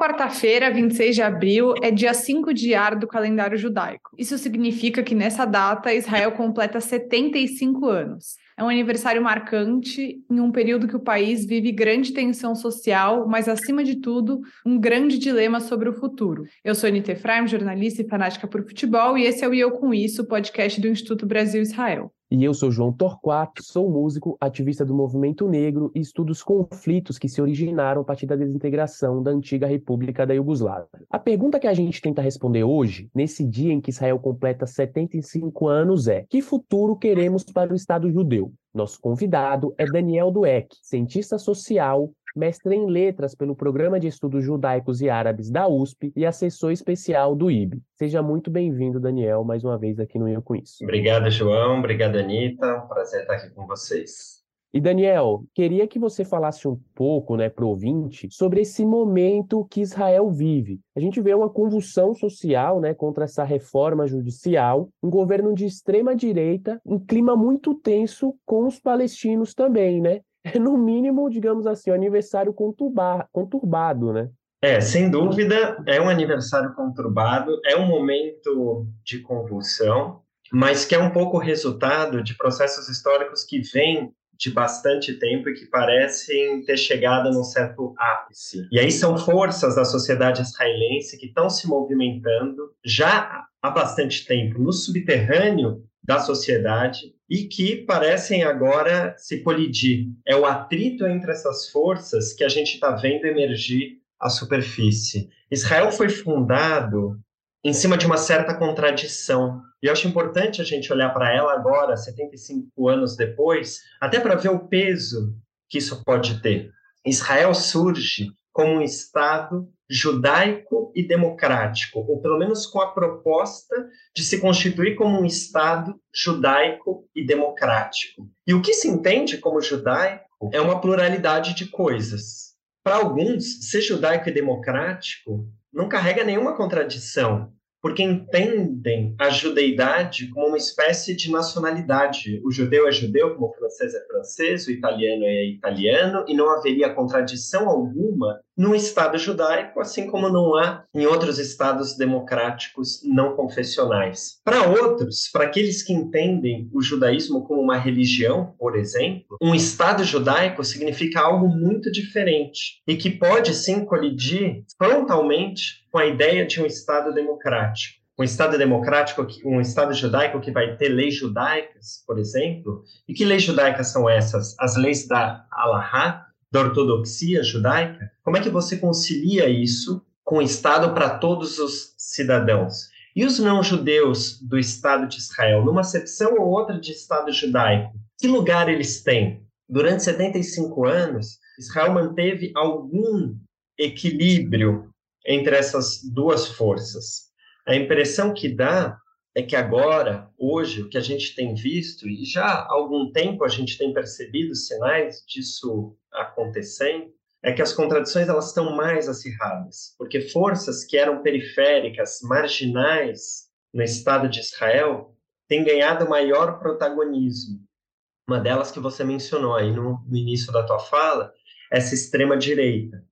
quarta-feira, 26 de abril, é dia 5 de Ar do calendário judaico. Isso significa que nessa data Israel completa 75 anos. É um aniversário marcante em um período que o país vive grande tensão social, mas, acima de tudo, um grande dilema sobre o futuro. Eu sou Anita Efraim, jornalista e fanática por futebol, e esse é o Eu Com Isso, podcast do Instituto Brasil-Israel. E eu sou João Torquato, sou músico, ativista do movimento negro e estudo os conflitos que se originaram a partir da desintegração da antiga República da Iugoslávia. A pergunta que a gente tenta responder hoje, nesse dia em que Israel completa 75 anos, é: que futuro queremos para o Estado judeu? Nosso convidado é Daniel Dueck, cientista social, mestre em letras pelo Programa de Estudos Judaicos e Árabes da USP e assessor especial do IB. Seja muito bem-vindo, Daniel, mais uma vez aqui no Eu Com Isso. Obrigado, João. Obrigado, Anitta. Prazer estar aqui com vocês. E Daniel, queria que você falasse um pouco, né, para o ouvinte, sobre esse momento que Israel vive. A gente vê uma convulsão social, né, contra essa reforma judicial, um governo de extrema direita, um clima muito tenso com os palestinos também, né? É no mínimo, digamos assim, um aniversário conturbado, né? É, sem dúvida, é um aniversário conturbado, é um momento de convulsão, mas que é um pouco resultado de processos históricos que vêm de bastante tempo e que parecem ter chegado num certo ápice. E aí são forças da sociedade israelense que estão se movimentando já há bastante tempo no subterrâneo da sociedade e que parecem agora se colidir. É o atrito entre essas forças que a gente está vendo emergir à superfície. Israel foi fundado em cima de uma certa contradição. E eu acho importante a gente olhar para ela agora, 75 anos depois, até para ver o peso que isso pode ter. Israel surge como um Estado judaico e democrático, ou pelo menos com a proposta de se constituir como um Estado judaico e democrático. E o que se entende como judaico é uma pluralidade de coisas. Para alguns, ser judaico e democrático não carrega nenhuma contradição porque entendem a judeidade como uma espécie de nacionalidade. O judeu é judeu, como o francês é francês, o italiano é italiano, e não haveria contradição alguma no Estado judaico, assim como não há em outros estados democráticos não confessionais. Para outros, para aqueles que entendem o judaísmo como uma religião, por exemplo, um Estado judaico significa algo muito diferente e que pode sim colidir frontalmente com a ideia de um Estado democrático um Estado democrático, um Estado judaico que vai ter leis judaicas, por exemplo. E que leis judaicas são essas? As leis da Alahá, da ortodoxia judaica, como é que você concilia isso com o Estado para todos os cidadãos? E os não-judeus do Estado de Israel, numa acepção ou outra de Estado judaico, que lugar eles têm? Durante 75 anos, Israel manteve algum equilíbrio entre essas duas forças. A impressão que dá é que agora, hoje, o que a gente tem visto, e já há algum tempo a gente tem percebido sinais disso acontecendo, é que as contradições elas estão mais acirradas, porque forças que eram periféricas, marginais no Estado de Israel, têm ganhado maior protagonismo. Uma delas que você mencionou aí no, no início da tua fala, essa extrema direita.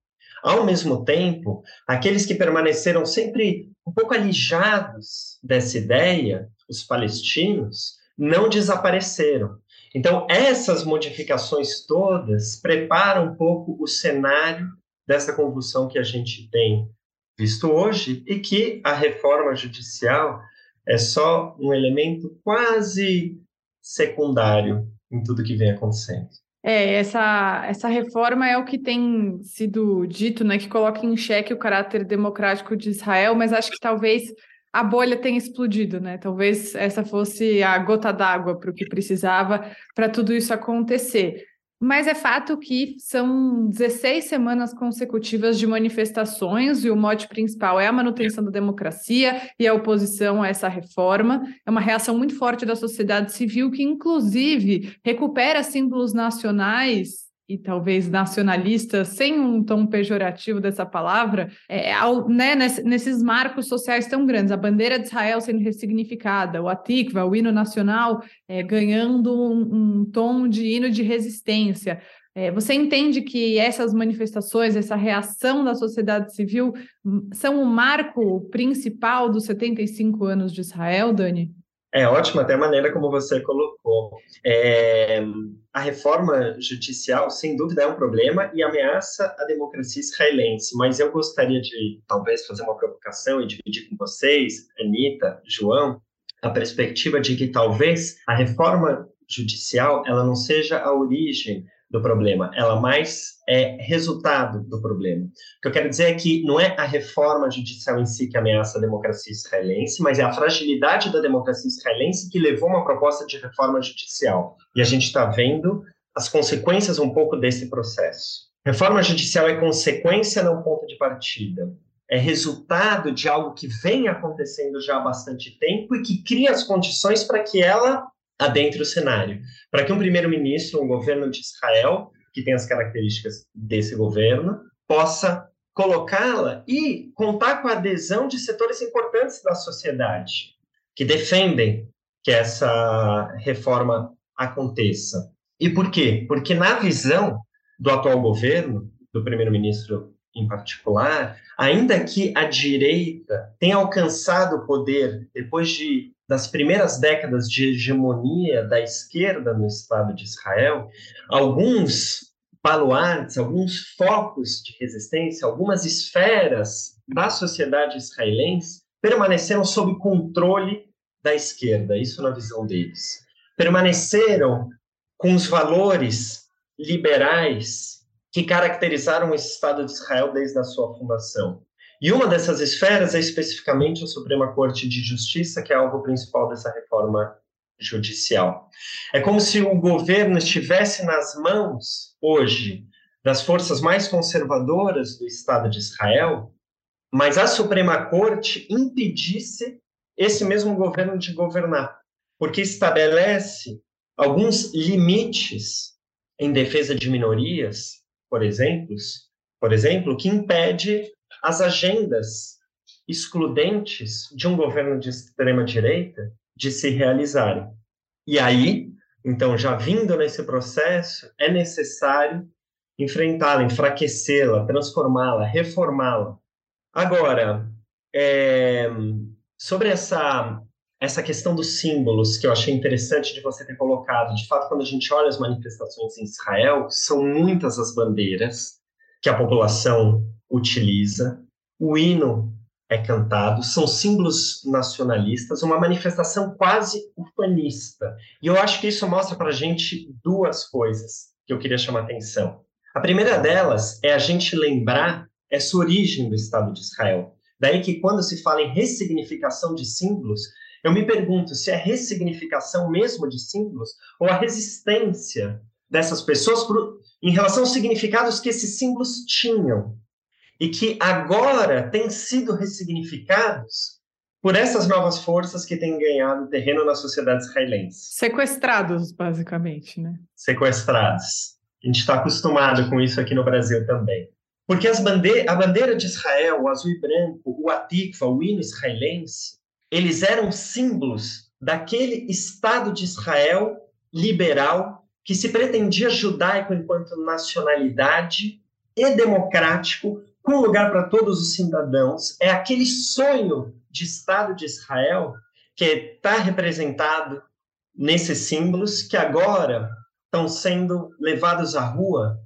Ao mesmo tempo, aqueles que permaneceram sempre um pouco alijados dessa ideia, os palestinos, não desapareceram. Então, essas modificações todas preparam um pouco o cenário dessa convulsão que a gente tem visto hoje e que a reforma judicial é só um elemento quase secundário em tudo que vem acontecendo. É, essa, essa reforma é o que tem sido dito, né, que coloca em xeque o caráter democrático de Israel, mas acho que talvez a bolha tenha explodido, né? Talvez essa fosse a gota d'água para o que precisava para tudo isso acontecer. Mas é fato que são 16 semanas consecutivas de manifestações e o mote principal é a manutenção da democracia e a oposição a essa reforma. É uma reação muito forte da sociedade civil que, inclusive, recupera símbolos nacionais e talvez nacionalista, sem um tom pejorativo dessa palavra, é, ao, né, nesses marcos sociais tão grandes, a bandeira de Israel sendo ressignificada, o Atikva, o hino nacional, é, ganhando um, um, tom de hino de resistência, É, você entende que essas manifestações, essa reação da sociedade civil hum, são o marco principal dos 75 anos de Israel, Dani? É ótimo até a maneira como você colocou. É, a reforma judicial, sem dúvida, é um problema e ameaça a democracia israelense, mas eu gostaria de, talvez, fazer uma provocação e dividir com vocês, Anitta, João, a perspectiva de que talvez a reforma judicial ela não seja a origem do problema, ela mais é resultado do problema. O que eu quero dizer é que não é a reforma judicial em si que ameaça a democracia israelense, mas é a fragilidade da democracia israelense que levou uma proposta de reforma judicial. E a gente está vendo as consequências um pouco desse processo. Reforma judicial é consequência, não ponto de partida. É resultado de algo que vem acontecendo já há bastante tempo e que cria as condições para que ela adentre o cenário. Para que um primeiro-ministro, um governo de Israel, que tem as características desse governo, possa colocá-la e contar com a adesão de setores importantes da sociedade que defendem que essa reforma aconteça. E por quê? Porque na visão do atual governo, do primeiro-ministro em particular, ainda que a direita tenha alcançado o poder depois de das primeiras décadas de hegemonia da esquerda no Estado de Israel, alguns baluartes, alguns focos de resistência, algumas esferas da sociedade israelense permaneceram sob controle da esquerda, isso na visão deles. Permaneceram com os valores liberais que caracterizaram o Estado de Israel desde a sua fundação. E uma dessas esferas é especificamente a Suprema Corte de Justiça, que é algo principal dessa reforma judicial. É como se o governo estivesse nas mãos, hoje, das forças mais conservadoras do Estado de Israel, mas a Suprema Corte impedisse esse mesmo governo de governar, porque estabelece alguns limites em defesa de minorias, por exemplo, por exemplo, que impede as agendas excludentes de um governo de extrema direita de se realizarem. E aí, então, já vindo nesse processo, é necessário enfrentá-la, enfraquecê-la, transformá-la, reformá-la. Agora, é, sobre essa essa questão dos símbolos que eu achei interessante de você ter colocado. De fato, quando a gente olha as manifestações em Israel, são muitas as bandeiras que a população utiliza, o hino é cantado, são símbolos nacionalistas, uma manifestação quase ufanista. E eu acho que isso mostra para a gente duas coisas que eu queria chamar atenção. A primeira delas é a gente lembrar essa origem do Estado de Israel. Daí que quando se fala em ressignificação de símbolos, eu me pergunto se é ressignificação mesmo de símbolos ou a resistência dessas pessoas por, em relação aos significados que esses símbolos tinham e que agora têm sido ressignificados por essas novas forças que têm ganhado terreno na sociedade israelense. Sequestrados, basicamente, né? Sequestrados. A gente está acostumado com isso aqui no Brasil também. Porque as bande a bandeira de Israel, o azul e branco, o atikva, o hino israelense, eles eram símbolos daquele Estado de Israel liberal que se pretendia judaico enquanto nacionalidade e democrático, com lugar para todos os cidadãos, é aquele sonho de Estado de Israel que está representado nesses símbolos que agora estão sendo levados à rua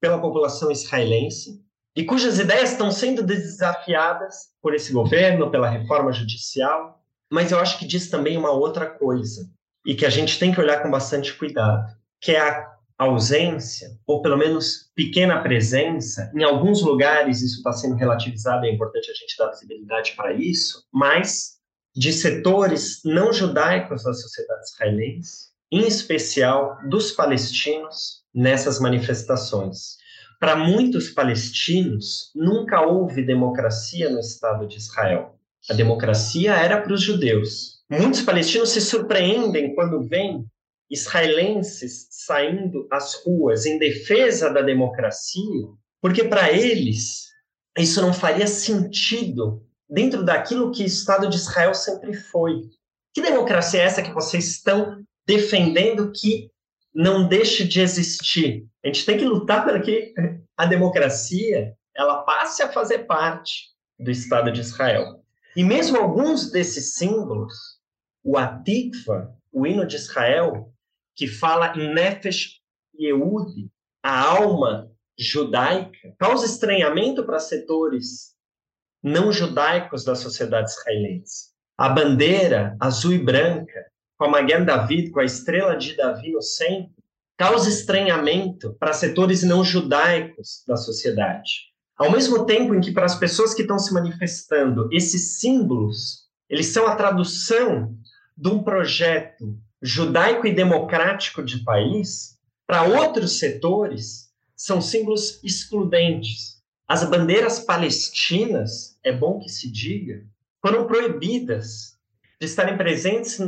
pela população israelense e cujas ideias estão sendo desafiadas por esse governo, pela reforma judicial. Mas eu acho que diz também uma outra coisa e que a gente tem que olhar com bastante cuidado, que é a ausência, ou pelo menos pequena presença, em alguns lugares isso está sendo relativizado, é importante a gente dar visibilidade para isso, mas de setores não judaicos da sociedade israelense, em especial dos palestinos, nessas manifestações. Para muitos palestinos, nunca houve democracia no Estado de Israel. A democracia era para os judeus. Muitos palestinos se surpreendem quando veem israelenses saindo às ruas em defesa da democracia, porque para eles isso não faria sentido dentro daquilo que o Estado de Israel sempre foi. Que democracia é essa que vocês estão defendendo que não deixe de existir. A gente tem que lutar para que a democracia ela passe a fazer parte do Estado de Israel. E mesmo alguns desses símbolos, o Atikva, o hino de Israel, que fala em Nefesh Yehudi, a alma judaica, causa estranhamento para setores não judaicos da sociedade israelense. A bandeira azul e branca, com a Magen David, com a estrela de Davi no centro, causa estranhamento para setores não judaicos da sociedade. Ao mesmo tempo em que para as pessoas que estão se manifestando, esses símbolos, eles são a tradução de um projeto judaico e democrático de país, para outros setores, são símbolos excludentes. As bandeiras palestinas, é bom que se diga, foram proibidas de estarem presentes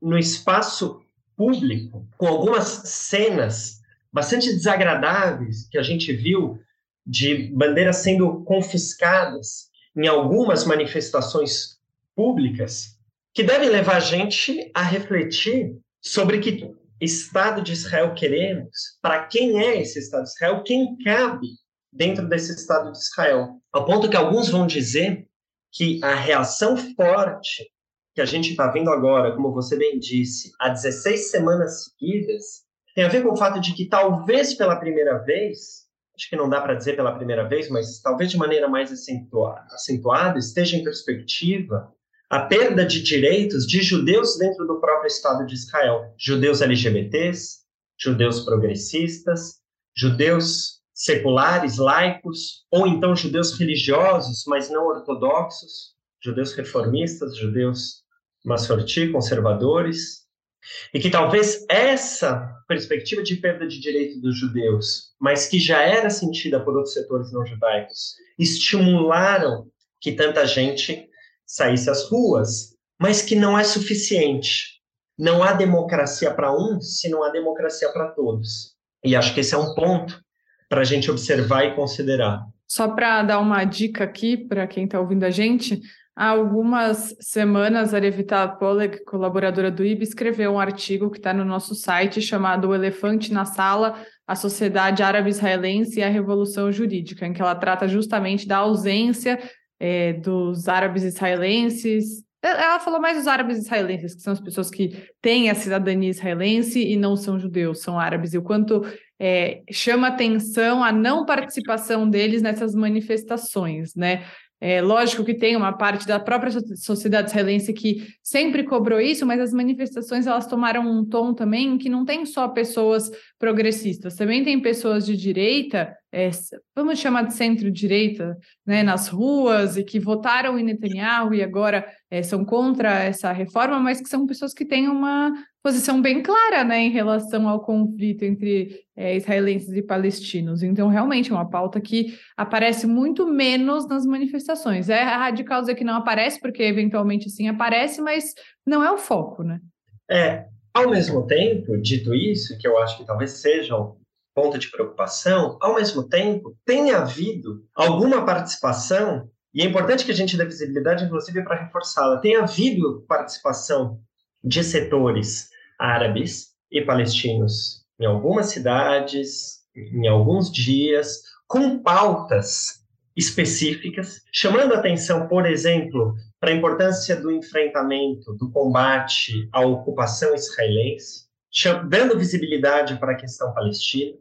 no espaço público, com algumas cenas bastante desagradáveis que a gente viu de bandeiras sendo confiscadas em algumas manifestações públicas, que devem levar a gente a refletir sobre que Estado de Israel queremos, para quem é esse Estado de Israel, quem cabe dentro desse Estado de Israel. Ao ponto que alguns vão dizer que a reação forte que a gente está vendo agora, como você bem disse, há 16 semanas seguidas, tem a ver com o fato de que talvez pela primeira vez, acho que não dá para dizer pela primeira vez, mas talvez de maneira mais acentuada, acentuada, esteja em perspectiva a perda de direitos de judeus dentro do próprio Estado de Israel. Judeus LGBTs, judeus progressistas, judeus seculares, laicos, ou então judeus religiosos, mas não ortodoxos, judeus reformistas, judeus massorti, conservadores, e que talvez essa perspectiva de perda de direito dos judeus, mas que já era sentida por outros setores não judaicos, estimularam que tanta gente saísse às ruas, mas que não é suficiente. Não há democracia para um se não há democracia para todos. E acho que esse é um ponto para a gente observar e considerar. Só para dar uma dica aqui para quem está ouvindo a gente, há algumas semanas a Revita Poleg, colaboradora do IB, escreveu um artigo que está no nosso site chamado O Elefante na Sala, a Sociedade Árabe Israelense e a Revolução Jurídica, em que ela trata justamente da ausência é, dos árabes israelenses. Ela falou mais dos árabes israelenses, que são as pessoas que têm a cidadania israelense e não são judeus, são árabes, e o quanto é, chama atenção a não participação deles nessas manifestações, né? É lógico que tem uma parte da própria sociedade israelense que sempre cobrou isso, mas as manifestações elas tomaram um tom também que não tem só pessoas progressistas, também tem pessoas de direita, é, vamos chamar de centro-direita, né, nas ruas e que votaram em Netanyahu e agora é, são contra essa reforma, mas que são pessoas que têm uma posição bem clara né, em relação ao conflito entre é, israelenses e palestinos. Então, realmente, é uma pauta que aparece muito menos nas manifestações. É radical dizer que não aparece, porque eventualmente sim aparece, mas não é o foco, né? É, ao mesmo tempo, dito isso, que eu acho que talvez seja um ponto de preocupação, ao mesmo tempo, tem havido alguma participação, e é importante que a gente dê visibilidade, inclusive, para reforçá-la, tem havido participação de setores árabes e palestinos em algumas cidades, em alguns dias, com pautas específicas, chamando atenção, por exemplo, para a importância do enfrentamento, do combate à ocupação israelense, dando visibilidade para a questão palestina.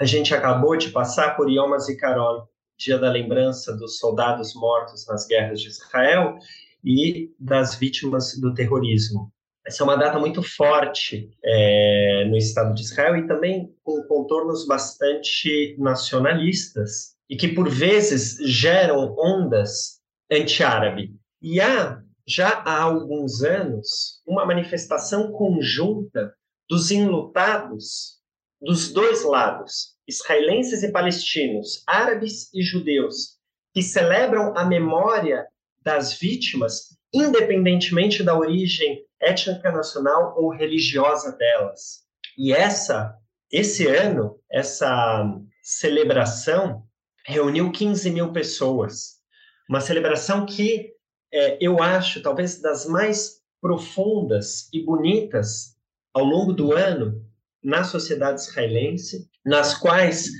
A gente acabou de passar por Yom HaZikaron, dia da lembrança dos soldados mortos nas guerras de Israel e das vítimas do terrorismo. Essa é uma data muito forte é, no Estado de Israel e também com contornos bastante nacionalistas e que, por vezes, geram ondas anti-árabe. E há, já há alguns anos, uma manifestação conjunta dos enlutados dos dois lados, israelenses e palestinos, árabes e judeus, que celebram a memória das vítimas, independentemente da origem étnica nacional ou religiosa delas. E essa, esse ano, essa celebração reuniu 15 mil pessoas. Uma celebração que é, eu acho talvez das mais profundas e bonitas ao longo do ano na sociedade israelense, nas quais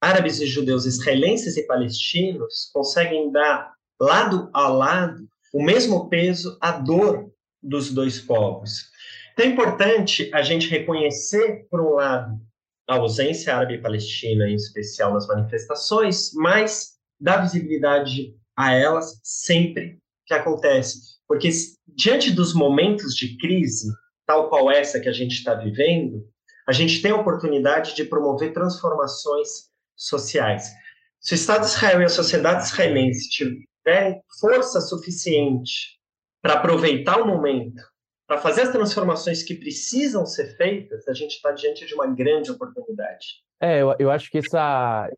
árabes e judeus israelenses e palestinos conseguem dar lado a lado o mesmo peso à dor dos dois povos. Então é importante a gente reconhecer, por um lado, a ausência árabe palestina, em especial nas manifestações, mas dar visibilidade a elas sempre que acontece. Porque diante dos momentos de crise, tal qual essa que a gente está vivendo, a gente tem a oportunidade de promover transformações sociais. Se o Estado de Israel e a sociedade israelense tiverem força suficiente para aproveitar o momento, para fazer as transformações que precisam ser feitas, a gente está diante de uma grande oportunidade. É, eu, eu acho que essa,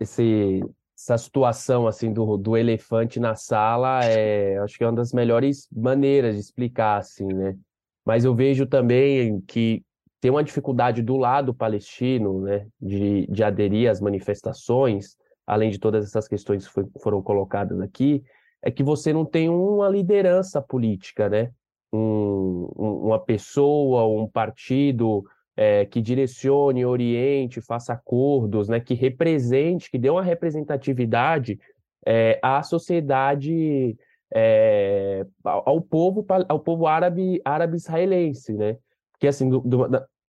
esse, essa situação assim do, do elefante na sala é, acho que é uma das melhores maneiras de explicar assim, né? Mas eu vejo também que tem uma dificuldade do lado palestino, né, de, de aderir às manifestações, além de todas essas questões que foi, foram colocadas aqui, é que você não tem uma liderança política, né? Um, um, uma pessoa, um partido é, que direcione, oriente, faça acordos, né? Que represente, que dê uma representatividade é, à sociedade, é, ao povo, ao povo árabe, árabe israelense, né? Porque assim, do, do,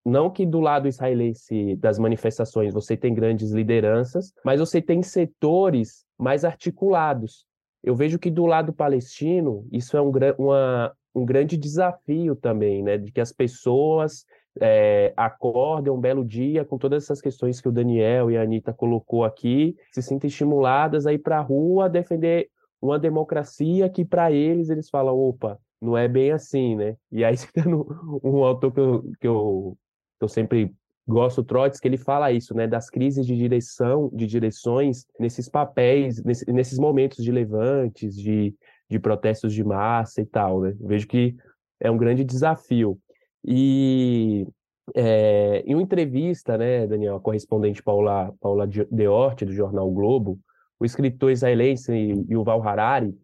não que do lado israelense das manifestações você tem grandes lideranças, mas você tem setores mais articulados. Eu vejo que do lado palestino isso é um, uma, um grande desafio também, né? De que as pessoas é, acordem um belo dia com todas essas questões que o Daniel e a Anitta colocou aqui, se sentem estimuladas a ir para a rua defender uma democracia que para eles eles falam, opa, não é bem assim, né? E aí, citando um autor que eu, que eu eu sempre gosto Trotsky, que ele fala isso, né, das crises de direção, de direções nesses papéis, nesse, nesses momentos de levantes, de, de protestos de massa e tal, né? vejo que é um grande desafio. E é, em uma entrevista, né, Daniel, a correspondente Paula, Paula Deorte, do jornal Globo, o escritor israelense Yuval Harari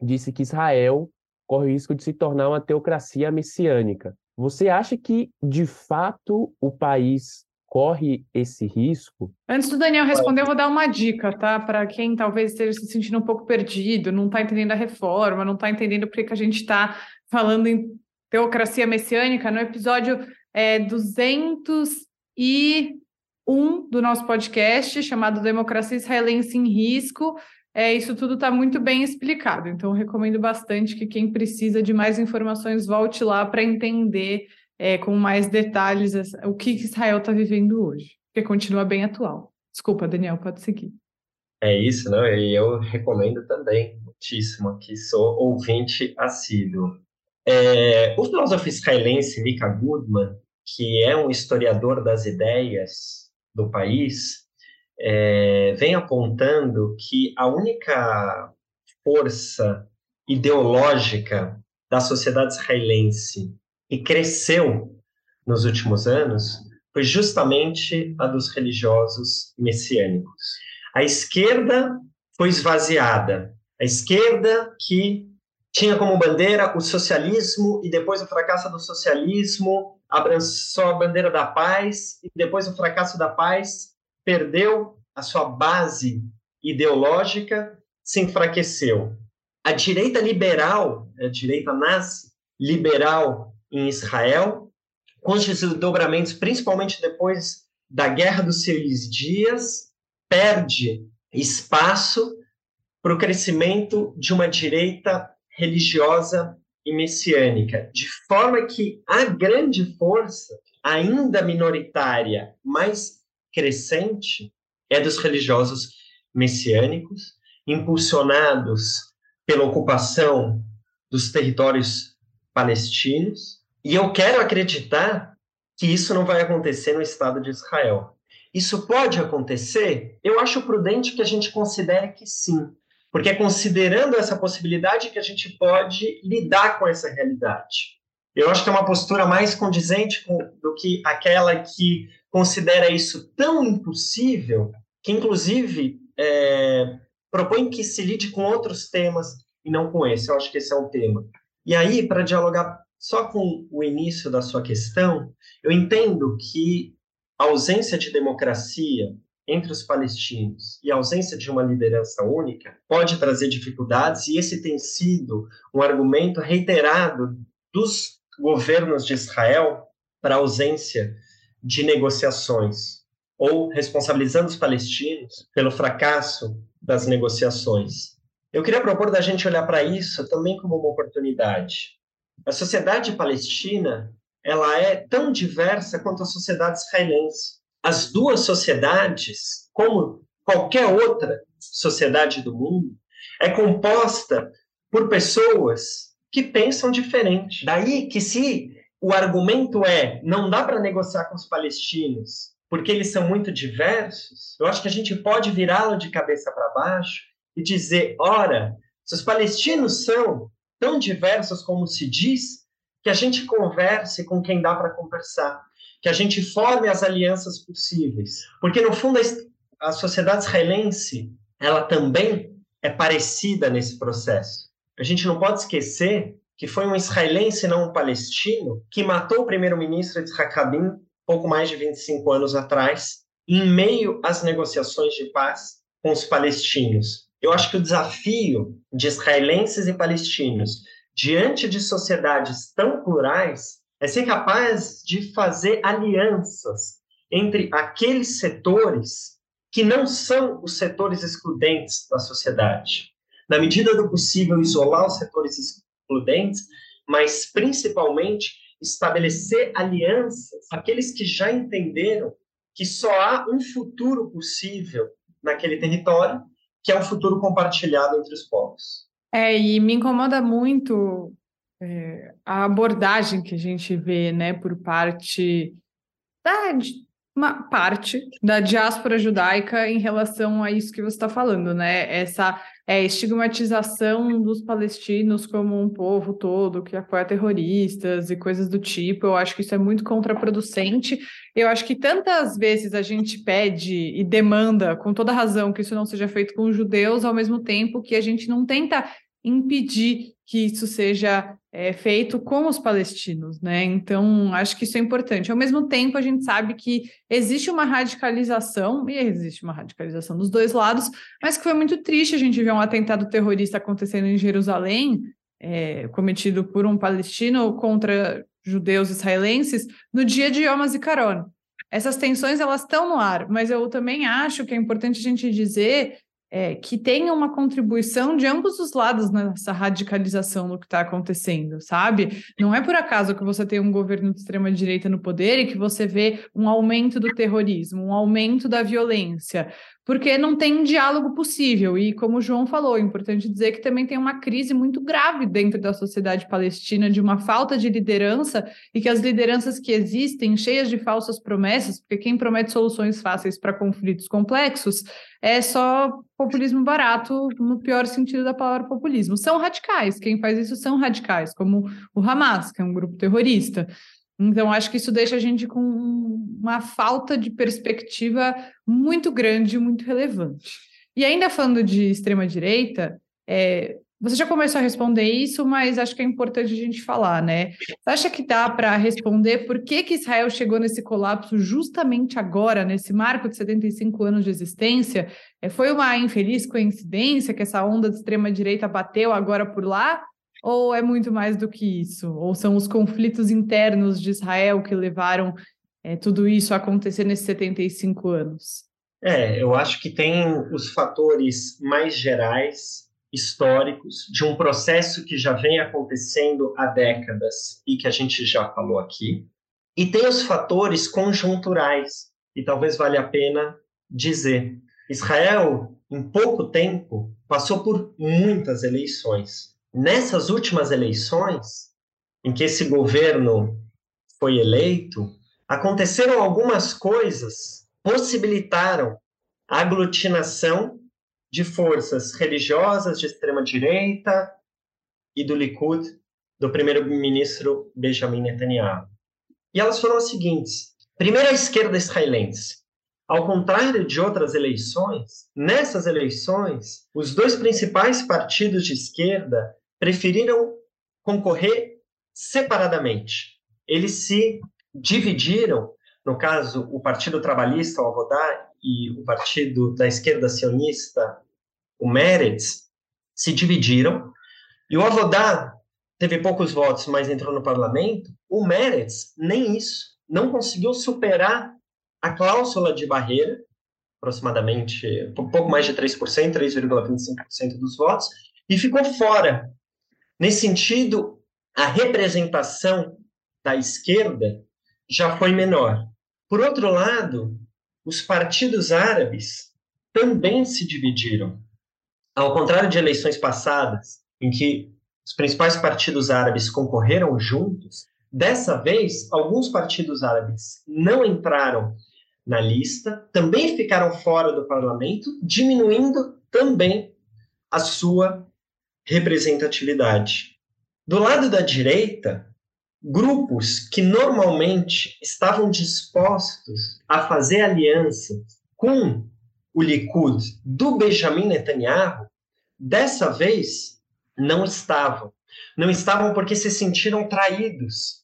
disse que Israel corre o risco de se tornar uma teocracia messiânica. Você acha que, de fato, o país corre esse risco? Antes do Daniel responder, eu vou dar uma dica, tá? Para quem talvez esteja se sentindo um pouco perdido, não está entendendo a reforma, não está entendendo por que a gente está falando em teocracia messiânica. No episódio é, 201 do nosso podcast, chamado Democracia Israelense em Risco, é, isso tudo está muito bem explicado. Então, recomendo bastante que quem precisa de mais informações volte lá para entender é, com mais detalhes o que Israel está vivendo hoje, porque continua bem atual. Desculpa, Daniel, pode seguir. É isso, não? E eu recomendo também, muitíssimo, que sou ouvinte assíduo. É, o filósofo israelense Mika Goodman, que é um historiador das ideias do país, é, vem apontando que a única força ideológica da sociedade israelense que cresceu nos últimos anos foi justamente a dos religiosos messiânicos. A esquerda foi esvaziada. A esquerda que tinha como bandeira o socialismo e depois o fracasso do socialismo abraçou a bandeira da paz e depois o fracasso da paz perdeu a sua base ideológica, se enfraqueceu. A direita liberal, a direita nasce liberal em Israel, com os desdobramentos, principalmente depois da Guerra dos Seis Dias, perde espaço para o crescimento de uma direita religiosa e messiânica, de forma que a grande força, ainda minoritária, mas crescente é dos religiosos messiânicos, impulsionados pela ocupação dos territórios palestinos. E eu quero acreditar que isso não vai acontecer no Estado de Israel. Isso pode acontecer? Eu acho prudente que a gente considere que sim, porque é considerando essa possibilidade que a gente pode lidar com essa realidade. Eu acho que é uma postura mais condizente com, do que aquela que considera isso tão impossível que, inclusive, é, propõe que se lide com outros temas e não com esse. Eu acho que esse é um tema. E aí, para dialogar só com o início da sua questão, eu entendo que a ausência de democracia entre os palestinos e a ausência de uma liderança única pode trazer dificuldades, e esse tem sido um argumento reiterado dos governos de Israel para a ausência de negociações, ou responsabilizando os palestinos pelo fracasso das negociações. Eu queria propor da gente olhar para isso também como uma oportunidade. A sociedade palestina ela é tão diversa quanto a sociedade israelense. As duas sociedades, como qualquer outra sociedade do mundo, é composta por pessoas que pensam diferente. Daí que se o argumento é não dá para negociar com os palestinos porque eles são muito diversos, eu acho que a gente pode virá-lo de cabeça para baixo e dizer, ora, se os palestinos são tão diversos como se diz, que a gente converse com quem dá para conversar, que a gente forme as alianças possíveis, porque no fundo a sociedade israelense ela também é parecida nesse processo. A gente não pode esquecer que foi um israelense, não um palestino, que matou o primeiro-ministro Yitzhak Rabin pouco mais de 25 anos atrás, em meio às negociações de paz com os palestinos. Eu acho que o desafio de israelenses e palestinos diante de sociedades tão plurais, é ser capaz de fazer alianças entre aqueles setores que não são os setores excludentes da sociedade. Na medida do possível, isolar os setores excludentes, mas principalmente estabelecer alianças, aqueles que já entenderam que só há um futuro possível naquele território, que é um futuro compartilhado entre os povos. É, e me incomoda muito é, a abordagem que a gente vê, né, por parte da uma parte da diáspora judaica em relação a isso que você está falando, né? Essa é, estigmatização dos palestinos como um povo todo que apoia terroristas e coisas do tipo. Eu acho que isso é muito contraproducente. Eu acho que tantas vezes a gente pede e demanda, com toda razão, que isso não seja feito com os judeus, ao mesmo tempo que a gente não tenta impedir que isso seja é, feito com os palestinos, né? Então, acho que isso é importante. Ao mesmo tempo, a gente sabe que existe uma radicalização, e existe uma radicalização dos dois lados, mas que foi muito triste a gente ver um atentado terrorista acontecendo em Jerusalém, é, cometido por um palestino contra judeus israelenses, no dia de Yom HaZikaron. Essas tensões, elas estão no ar, mas eu também acho que é importante a gente dizer é, que tenha uma contribuição de ambos os lados nessa radicalização do que está acontecendo, sabe? Não é por acaso que você tem um governo de extrema-direita no poder e que você vê um aumento do terrorismo, um aumento da violência porque não tem diálogo possível. E como o João falou, é importante dizer que também tem uma crise muito grave dentro da sociedade palestina de uma falta de liderança e que as lideranças que existem, cheias de falsas promessas, porque quem promete soluções fáceis para conflitos complexos é só populismo barato, no pior sentido da palavra populismo. São radicais, quem faz isso são radicais, como o Hamas, que é um grupo terrorista. Então, acho que isso deixa a gente com uma falta de perspectiva muito grande, muito relevante. E ainda falando de extrema-direita, é, você já começou a responder isso, mas acho que é importante a gente falar, né? Você acha que dá para responder por que, que Israel chegou nesse colapso justamente agora, nesse marco de 75 anos de existência? É, foi uma infeliz coincidência que essa onda de extrema-direita bateu agora por lá? Ou é muito mais do que isso? Ou são os conflitos internos de Israel que levaram é, tudo isso a acontecer nesses 75 anos? É, eu acho que tem os fatores mais gerais, históricos, de um processo que já vem acontecendo há décadas e que a gente já falou aqui. E tem os fatores conjunturais, e talvez valha a pena dizer. Israel, em pouco tempo, passou por muitas eleições nessas últimas eleições, em que esse governo foi eleito, aconteceram algumas coisas possibilitaram a aglutinação de forças religiosas de extrema direita e do Likud do primeiro-ministro Benjamin Netanyahu. E elas foram as seguintes: primeiro a esquerda israelense. Ao contrário de outras eleições, nessas eleições, os dois principais partidos de esquerda preferiram concorrer separadamente. Eles se dividiram no caso, o Partido Trabalhista, o Avodá, e o Partido da Esquerda Sionista, o Meretz, se dividiram, e o Avodá teve poucos votos, mas entrou no parlamento, o Meretz, nem isso, não conseguiu superar a cláusula de barreira, aproximadamente um pouco mais de 3%, 3,25% dos votos, e ficou fora. Nesse sentido, a representação da esquerda já foi menor. Por outro lado, os partidos árabes também se dividiram. Ao contrário de eleições passadas, em que os principais partidos árabes concorreram juntos, dessa vez, alguns partidos árabes não entraram na lista, também ficaram fora do parlamento, diminuindo também a sua representatividade. Do lado da direita, grupos que normalmente estavam dispostos a fazer aliança com o Likud do Benjamin Netanyahu, dessa vez não estavam. Não estavam porque se sentiram traídos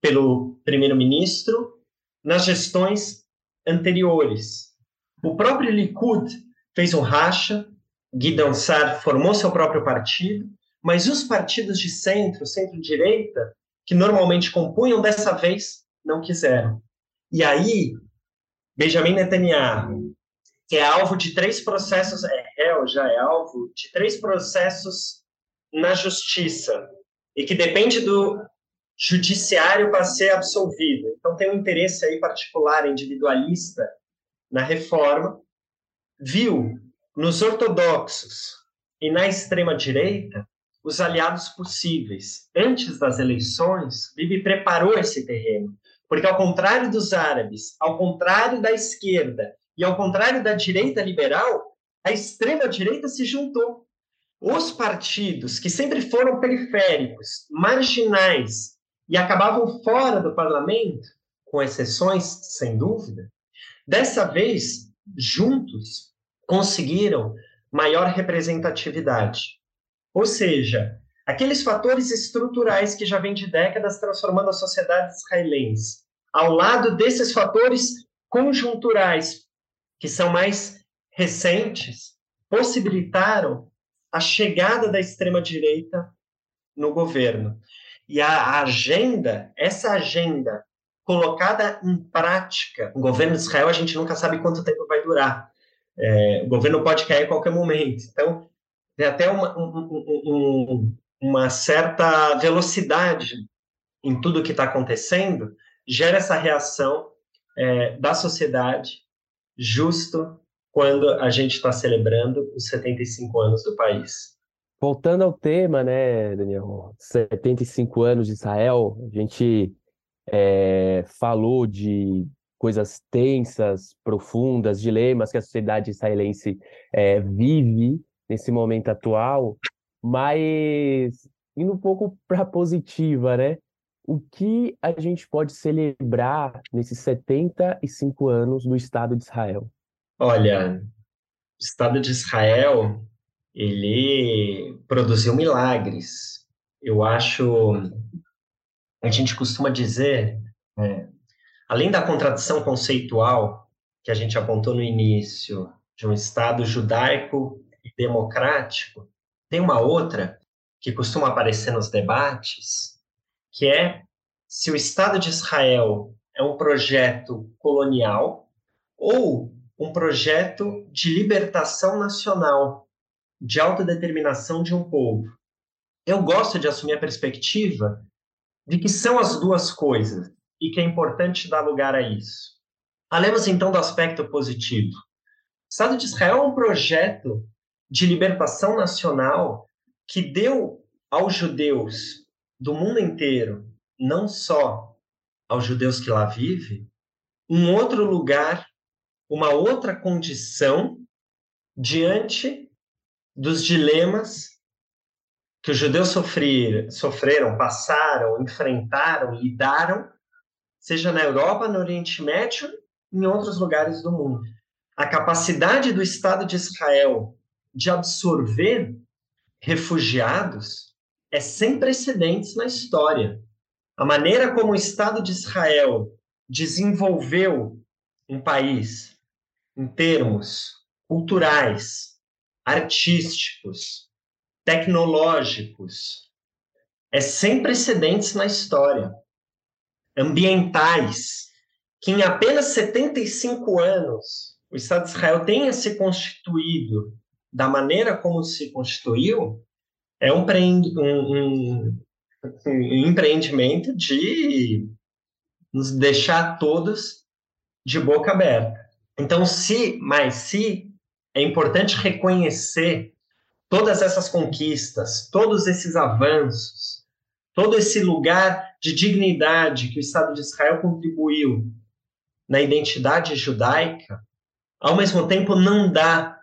pelo primeiro-ministro nas gestões anteriores. O próprio Likud fez um racha, Gideon Sar formou seu próprio partido, mas os partidos de centro, centro-direita, que normalmente compunham, dessa vez não quiseram. E aí, Benjamin Netanyahu, que é alvo de três processos, é réu, já é alvo de três processos na justiça, e que depende do judiciário para ser absolvido. Então, tem um interesse aí particular, individualista, na reforma, viu nos ortodoxos e na extrema-direita os aliados possíveis. Antes das eleições, Bibi preparou esse terreno, porque ao contrário dos árabes, ao contrário da esquerda e ao contrário da direita liberal, a extrema direita se juntou. Os partidos que sempre foram periféricos, marginais e acabavam fora do parlamento, com exceções, sem dúvida, dessa vez, juntos, conseguiram maior representatividade. Ou seja, aqueles fatores estruturais que já vêm de décadas transformando a sociedade israelense, ao lado desses fatores conjunturais, que são mais recentes, possibilitaram a chegada da extrema-direita no governo. E a agenda, essa agenda colocada em prática, o governo de Israel, a gente nunca sabe quanto tempo vai durar. É, o governo pode cair a qualquer momento. Então, tem até uma, um, um, uma certa velocidade em tudo que está acontecendo, gera essa reação é, da sociedade justo quando a gente está celebrando os 75 anos do país. Voltando ao tema, né, Daniel, 75 anos de Israel, a gente é, falou de coisas tensas, profundas, dilemas que a sociedade israelense é, vive, nesse momento atual, mas indo um pouco para positiva, né? O que a gente pode celebrar nesses 75 anos do Estado de Israel? Olha, o Estado de Israel, ele produziu milagres. Eu acho, a gente costuma dizer, é, além da contradição conceitual que a gente apontou no início, de um Estado judaico e democrático, tem uma outra que costuma aparecer nos debates, que é se o Estado de Israel é um projeto colonial ou um projeto de libertação nacional, de autodeterminação de um povo. Eu gosto de assumir a perspectiva de que são as duas coisas e que é importante dar lugar a isso. Falemos então do aspecto positivo. O Estado de Israel é um projeto de libertação nacional que deu aos judeus do mundo inteiro, não só aos judeus que lá vivem, um outro lugar, uma outra condição diante dos dilemas que os judeus sofrer, sofreram, passaram, enfrentaram, lidaram, seja na Europa, no Oriente Médio, em outros lugares do mundo. A capacidade do Estado de Israel de absorver refugiados é sem precedentes na história. A maneira como o Estado de Israel desenvolveu um país em termos culturais, artísticos, tecnológicos, é sem precedentes na história, ambientais, que em apenas 75 anos o Estado de Israel tenha se constituído da maneira como se constituiu, é um, um, um empreendimento de nos deixar todos de boca aberta. Então, se, mas se é importante reconhecer todas essas conquistas, todos esses avanços, todo esse lugar de dignidade que o Estado de Israel contribuiu na identidade judaica, ao mesmo tempo não dá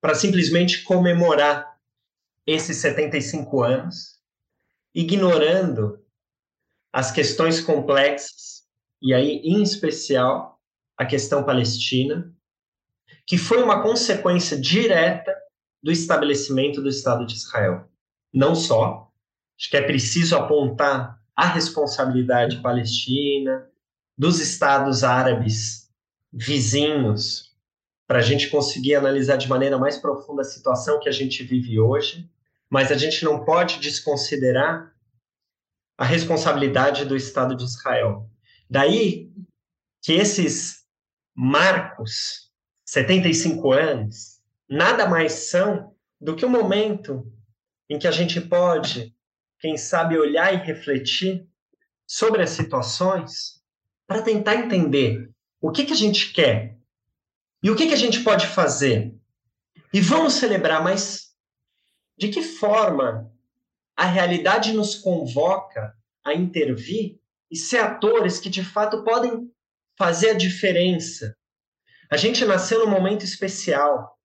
para simplesmente comemorar esses 75 anos, ignorando as questões complexas, e aí, em especial, a questão palestina, que foi uma consequência direta do estabelecimento do Estado de Israel. Não só, acho que é preciso apontar a responsabilidade palestina, dos estados árabes vizinhos, para a gente conseguir analisar de maneira mais profunda a situação que a gente vive hoje, mas a gente não pode desconsiderar a responsabilidade do Estado de Israel. Daí que esses marcos, 75 anos, nada mais são do que o momento em que a gente pode, quem sabe, olhar e refletir sobre as situações para tentar entender o que, que a gente quer e o que, que a gente pode fazer. E vamos celebrar, mas de que forma a realidade nos convoca a intervir e ser atores que de fato podem fazer a diferença. A gente nasceu num momento especial.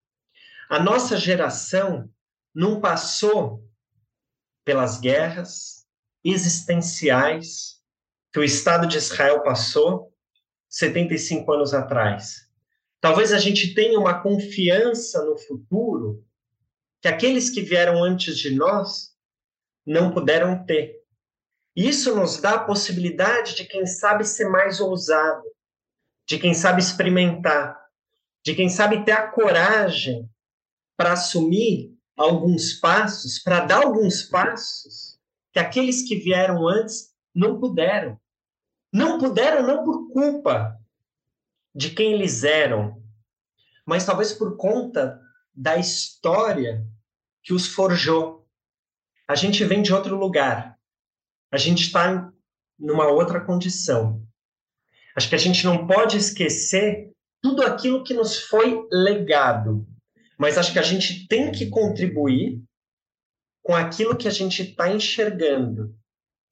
A nossa geração não passou pelas guerras existenciais que o Estado de Israel passou 75 anos atrás. Talvez a gente tenha uma confiança no futuro que aqueles que vieram antes de nós não puderam ter. Isso nos dá a possibilidade de, quem sabe, ser mais ousado, de quem sabe experimentar, de quem sabe ter a coragem para assumir alguns passos, para dar alguns passos que aqueles que vieram antes não puderam. Não puderam não por culpa de quem eles eram, mas talvez por conta da história que os forjou. A gente vem de outro lugar a gente está numa outra condição. Acho que a gente não pode esquecer tudo aquilo que nos foi legado, mas acho que a gente tem que contribuir com aquilo que a gente está enxergando.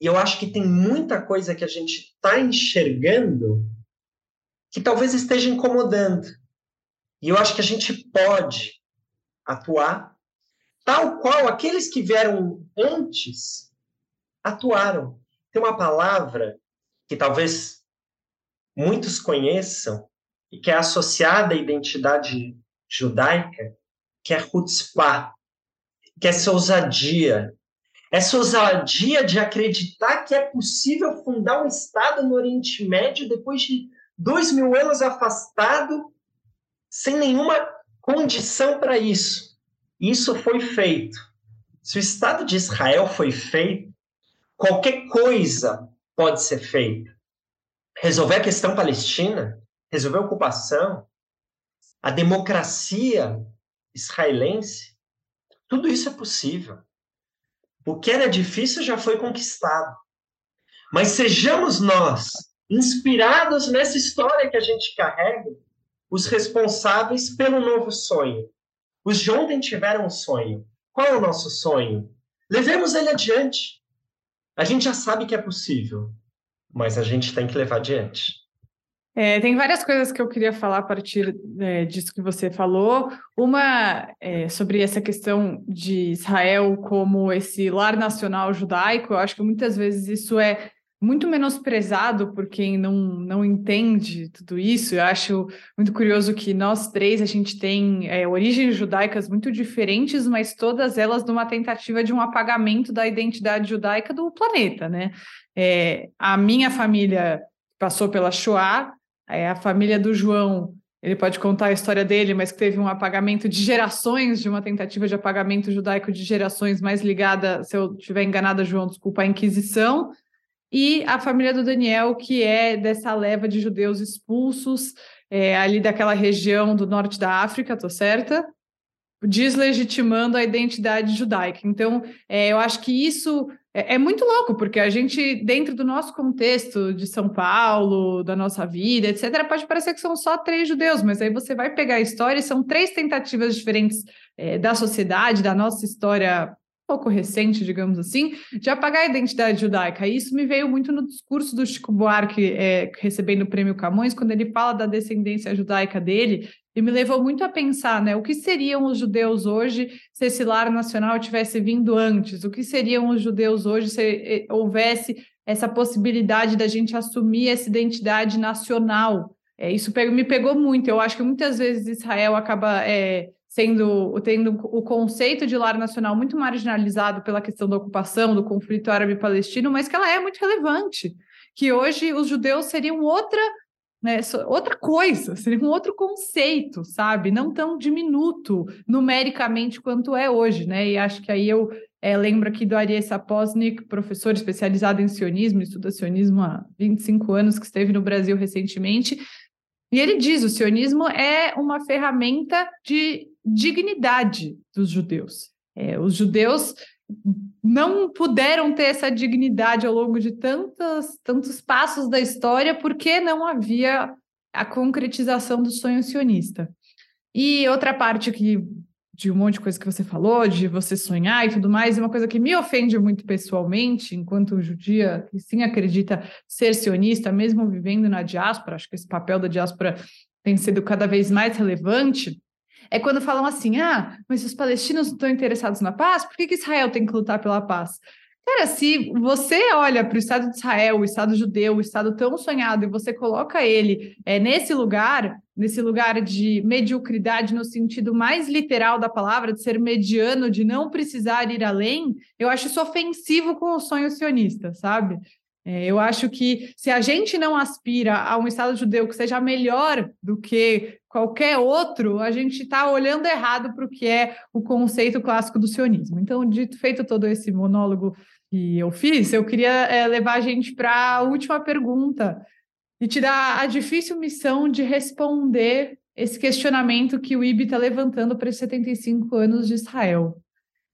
E eu acho que tem muita coisa que a gente está enxergando que talvez esteja incomodando. E eu acho que a gente pode atuar tal qual aqueles que vieram antes atuaram. Tem uma palavra que talvez muitos conheçam e que é associada à identidade judaica, que é chutzpah, que é essa ousadia. Essa ousadia de acreditar que é possível fundar um Estado no Oriente Médio depois de dois mil anos afastado, sem nenhuma condição para isso. Isso foi feito. Se o Estado de Israel foi feito, Qualquer coisa pode ser feita. Resolver a questão palestina, resolver a ocupação, a democracia israelense, tudo isso é possível. O que era difícil já foi conquistado. Mas sejamos nós, inspirados nessa história que a gente carrega, os responsáveis pelo novo sonho. Os de ontem tiveram um sonho. Qual é o nosso sonho? Levemos ele adiante. A gente já sabe que é possível, mas a gente tem que levar adiante. É, tem várias coisas que eu queria falar a partir é, disso que você falou. Uma é, sobre essa questão de Israel como esse lar nacional judaico. Eu acho que muitas vezes isso é muito menosprezado por quem não, não entende tudo isso. Eu acho muito curioso que nós três a gente tem é, origens judaicas muito diferentes, mas todas elas numa tentativa de um apagamento da identidade judaica do planeta, né? É, a minha família passou pela Shoah, é, a família do João, ele pode contar a história dele, mas que teve um apagamento de gerações, de uma tentativa de apagamento judaico de gerações mais ligada, se eu estiver enganada, João, desculpa, à Inquisição, e a família do Daniel, que é dessa leva de judeus expulsos é, ali daquela região do norte da África, tô certa? Deslegitimando a identidade judaica. Então, é, eu acho que isso é, é, muito louco, porque a gente, dentro do nosso contexto de São Paulo, da nossa vida, etc., pode parecer que são só três judeus, mas aí você vai pegar a história e são três tentativas diferentes é, da sociedade, da nossa história pouco recente, digamos assim, de apagar a identidade judaica. Isso me veio muito no discurso do Chico Buarque, é, recebendo o prêmio Camões, quando ele fala da descendência judaica dele, e me levou muito a pensar, né, o que seriam os judeus hoje se esse lar nacional tivesse vindo antes? O que seriam os judeus hoje se eh, houvesse essa possibilidade da gente assumir essa identidade nacional? É, isso me pegou muito. Eu acho que muitas vezes Israel acaba é, sendo tendo o conceito de lar nacional muito marginalizado pela questão da ocupação, do conflito árabe-palestino, mas que ela é muito relevante, que hoje os judeus seriam outra né, outra coisa, seria um outro conceito, sabe? Não tão diminuto numericamente quanto é hoje, né? E acho que aí eu é, lembro aqui do Ariel Saposnik, professor especializado em sionismo, estuda sionismo há 25 anos, que esteve no Brasil recentemente, e ele diz: o sionismo é uma ferramenta de dignidade dos judeus. É, os judeus não puderam ter essa dignidade ao longo de tantos, tantos passos da história porque não havia a concretização do sonho sionista. E outra parte que de um monte de coisa que você falou, de você sonhar e tudo mais, é uma coisa que me ofende muito pessoalmente, enquanto judia que sim acredita ser sionista, mesmo vivendo na diáspora, acho que esse papel da diáspora tem sido cada vez mais relevante, é quando falam assim: ah, mas os palestinos não estão interessados na paz, por que, que Israel tem que lutar pela paz? Cara, se você olha para o Estado de Israel, o Estado judeu, o Estado tão sonhado, e você coloca ele é, nesse lugar, nesse lugar de mediocridade no sentido mais literal da palavra, de ser mediano, de não precisar ir além, eu acho isso ofensivo com o sonho sionista, sabe? É, eu acho que se a gente não aspira a um Estado judeu que seja melhor do que qualquer outro, a gente está olhando errado para o que é o conceito clássico do sionismo. Então, dito feito todo esse monólogo que eu fiz, eu queria é, levar a gente para a última pergunta e te dar a difícil missão de responder esse questionamento que o IB está levantando para os 75 anos de Israel.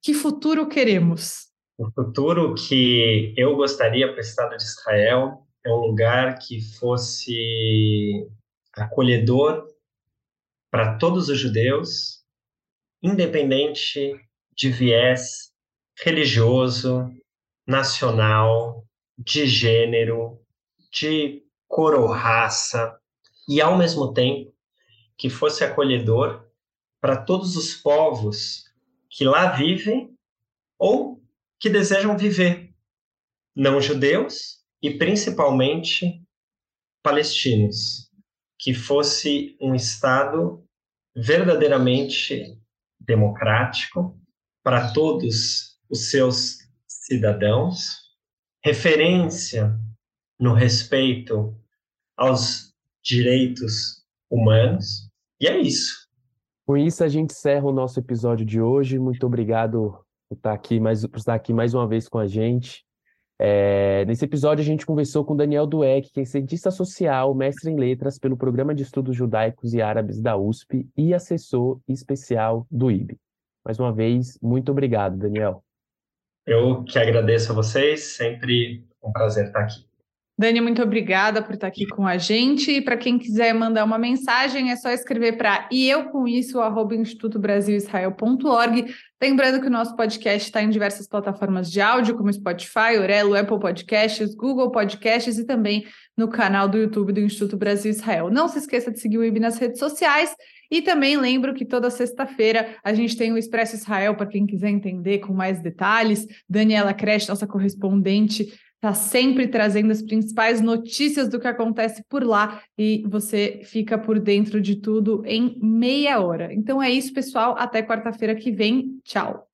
Que futuro queremos? O futuro que eu gostaria para o Estado de Israel é um lugar que fosse acolhedor para todos os judeus, independente de viés religioso, nacional, de gênero, de cor ou raça, e ao mesmo tempo que fosse acolhedor para todos os povos que lá vivem ou que desejam viver, não judeus e principalmente palestinos, que fosse um Estado verdadeiramente democrático para todos os seus cidadãos, referência no respeito aos direitos humanos, e é isso. Com isso, a gente encerra o nosso episódio de hoje. Muito obrigado por estar aqui mais, por estar aqui mais uma vez com a gente. É, nesse episódio, a gente conversou com Daniel Dueck, que é cientista social, mestre em letras pelo Programa de Estudos Judaicos e Árabes da USP e assessor especial do IB. Mais uma vez, muito obrigado, Daniel. Eu que agradeço a vocês, sempre um prazer estar aqui. Dani, muito obrigada por estar aqui com a gente. E para quem quiser mandar uma mensagem, é só escrever para e eu com isso, institutobrasilisrael.org. Lembrando que o nosso podcast está em diversas plataformas de áudio, como Spotify, Orelo, Apple Podcasts, Google Podcasts e também no canal do YouTube do Instituto Brasil Israel. Não se esqueça de seguir o IB nas redes sociais. E também lembro que toda sexta-feira a gente tem o Expresso Israel para quem quiser entender com mais detalhes. Daniela Creche, nossa correspondente está sempre trazendo as principais notícias do que acontece por lá e você fica por dentro de tudo em meia hora. Então é isso, pessoal. Até quarta-feira que vem. Tchau.